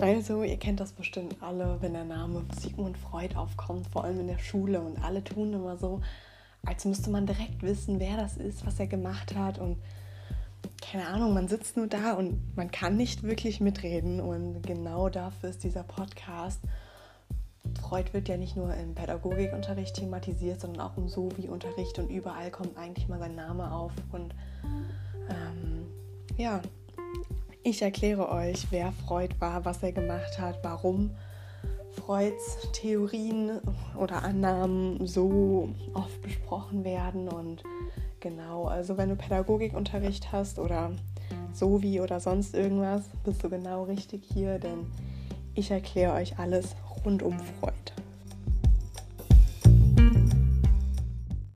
Also, ihr kennt das bestimmt alle, wenn der Name Sigmund Freud aufkommt, vor allem in der Schule. Und alle tun immer so, als müsste man direkt wissen, wer das ist, was er gemacht hat. Und keine Ahnung, man sitzt nur da und man kann nicht wirklich mitreden. Und genau dafür ist dieser Podcast. Freud wird ja nicht nur im Pädagogikunterricht thematisiert, sondern auch im Sovi-Unterricht und überall kommt eigentlich mal sein Name auf. Und ähm, ja, ich erkläre euch, wer Freud war, was er gemacht hat, warum Freuds Theorien oder Annahmen so oft besprochen werden. Und genau, also wenn du Pädagogikunterricht hast oder so wie oder sonst irgendwas, bist du genau richtig hier, denn ich erkläre euch alles rund um Freud.